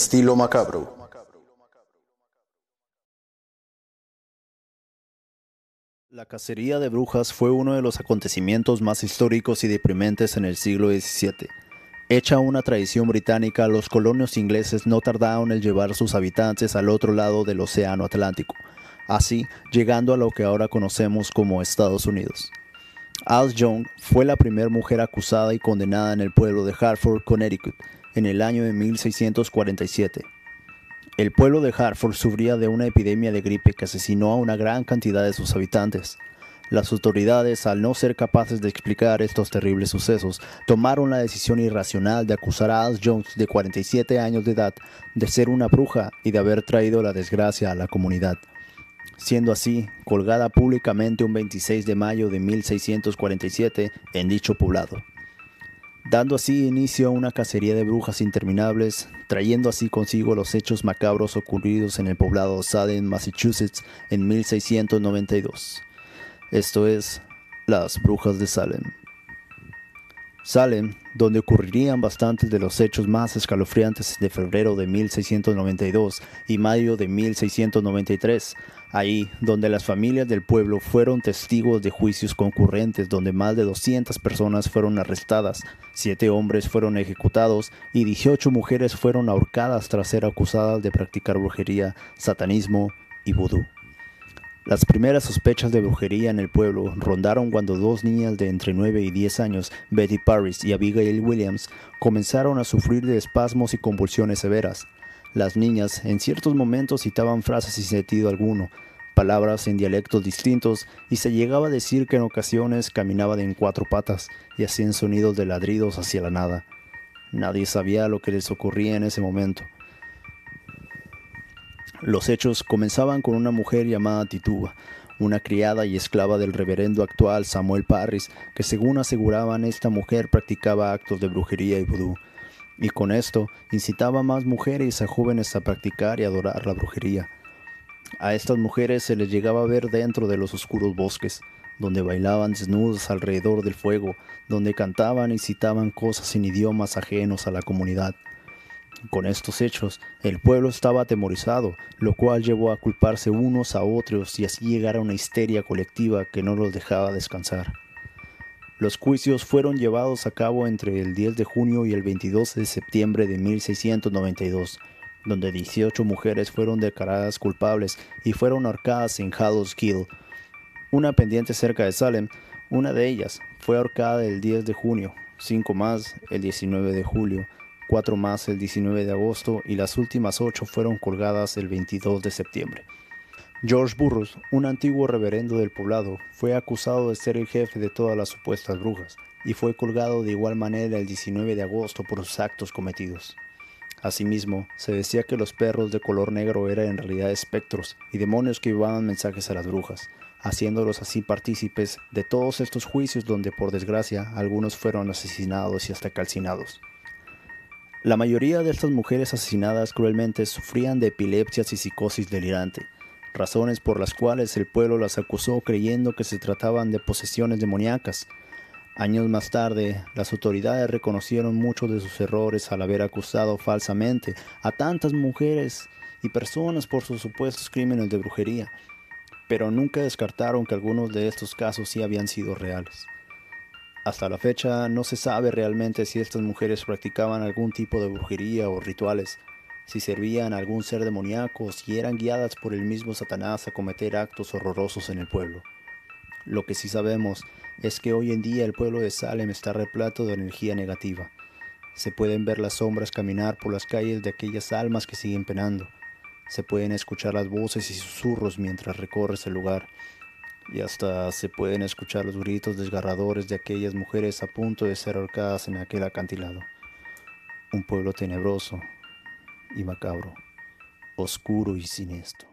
estilo macabro. La cacería de brujas fue uno de los acontecimientos más históricos y deprimentes en el siglo XVII. Hecha una tradición británica, los colonios ingleses no tardaron en llevar sus habitantes al otro lado del Océano Atlántico, así llegando a lo que ahora conocemos como Estados Unidos. Alice Young fue la primera mujer acusada y condenada en el pueblo de Hartford, Connecticut, en el año de 1647. El pueblo de Hartford sufría de una epidemia de gripe que asesinó a una gran cantidad de sus habitantes. Las autoridades, al no ser capaces de explicar estos terribles sucesos, tomaron la decisión irracional de acusar a Alice Jones, de 47 años de edad, de ser una bruja y de haber traído la desgracia a la comunidad siendo así colgada públicamente un 26 de mayo de 1647 en dicho poblado, dando así inicio a una cacería de brujas interminables, trayendo así consigo los hechos macabros ocurridos en el poblado Salem, Massachusetts, en 1692. Esto es, las brujas de Salem. Salem, donde ocurrirían bastantes de los hechos más escalofriantes de febrero de 1692 y mayo de 1693, ahí donde las familias del pueblo fueron testigos de juicios concurrentes donde más de 200 personas fueron arrestadas, 7 hombres fueron ejecutados y 18 mujeres fueron ahorcadas tras ser acusadas de practicar brujería, satanismo y vudú. Las primeras sospechas de brujería en el pueblo rondaron cuando dos niñas de entre 9 y 10 años, Betty Paris y Abigail Williams, comenzaron a sufrir de espasmos y convulsiones severas. Las niñas en ciertos momentos citaban frases sin sentido alguno, palabras en dialectos distintos y se llegaba a decir que en ocasiones caminaban en cuatro patas y hacían sonidos de ladridos hacia la nada. Nadie sabía lo que les ocurría en ese momento. Los hechos comenzaban con una mujer llamada Tituba, una criada y esclava del reverendo actual Samuel Parris, que según aseguraban esta mujer practicaba actos de brujería y vudú, y con esto incitaba a más mujeres a jóvenes a practicar y adorar la brujería. A estas mujeres se les llegaba a ver dentro de los oscuros bosques, donde bailaban desnudos alrededor del fuego, donde cantaban y citaban cosas en idiomas ajenos a la comunidad. Con estos hechos, el pueblo estaba atemorizado, lo cual llevó a culparse unos a otros y así llegar a una histeria colectiva que no los dejaba descansar. Los juicios fueron llevados a cabo entre el 10 de junio y el 22 de septiembre de 1692, donde 18 mujeres fueron declaradas culpables y fueron ahorcadas en Hallows Kill, una pendiente cerca de Salem. Una de ellas fue ahorcada el 10 de junio, cinco más el 19 de julio, cuatro más el 19 de agosto y las últimas ocho fueron colgadas el 22 de septiembre. George Burroughs, un antiguo reverendo del poblado, fue acusado de ser el jefe de todas las supuestas brujas y fue colgado de igual manera el 19 de agosto por sus actos cometidos. Asimismo, se decía que los perros de color negro eran en realidad espectros y demonios que llevaban mensajes a las brujas, haciéndolos así partícipes de todos estos juicios donde por desgracia algunos fueron asesinados y hasta calcinados. La mayoría de estas mujeres asesinadas cruelmente sufrían de epilepsias y psicosis delirante, razones por las cuales el pueblo las acusó creyendo que se trataban de posesiones demoníacas. Años más tarde, las autoridades reconocieron muchos de sus errores al haber acusado falsamente a tantas mujeres y personas por sus supuestos crímenes de brujería, pero nunca descartaron que algunos de estos casos sí habían sido reales. Hasta la fecha no se sabe realmente si estas mujeres practicaban algún tipo de brujería o rituales, si servían a algún ser demoníaco o si eran guiadas por el mismo Satanás a cometer actos horrorosos en el pueblo. Lo que sí sabemos es que hoy en día el pueblo de Salem está repleto de energía negativa. Se pueden ver las sombras caminar por las calles de aquellas almas que siguen penando. Se pueden escuchar las voces y susurros mientras recorres el lugar y hasta se pueden escuchar los gritos desgarradores de aquellas mujeres a punto de ser ahorcadas en aquel acantilado. Un pueblo tenebroso y macabro, oscuro y siniestro.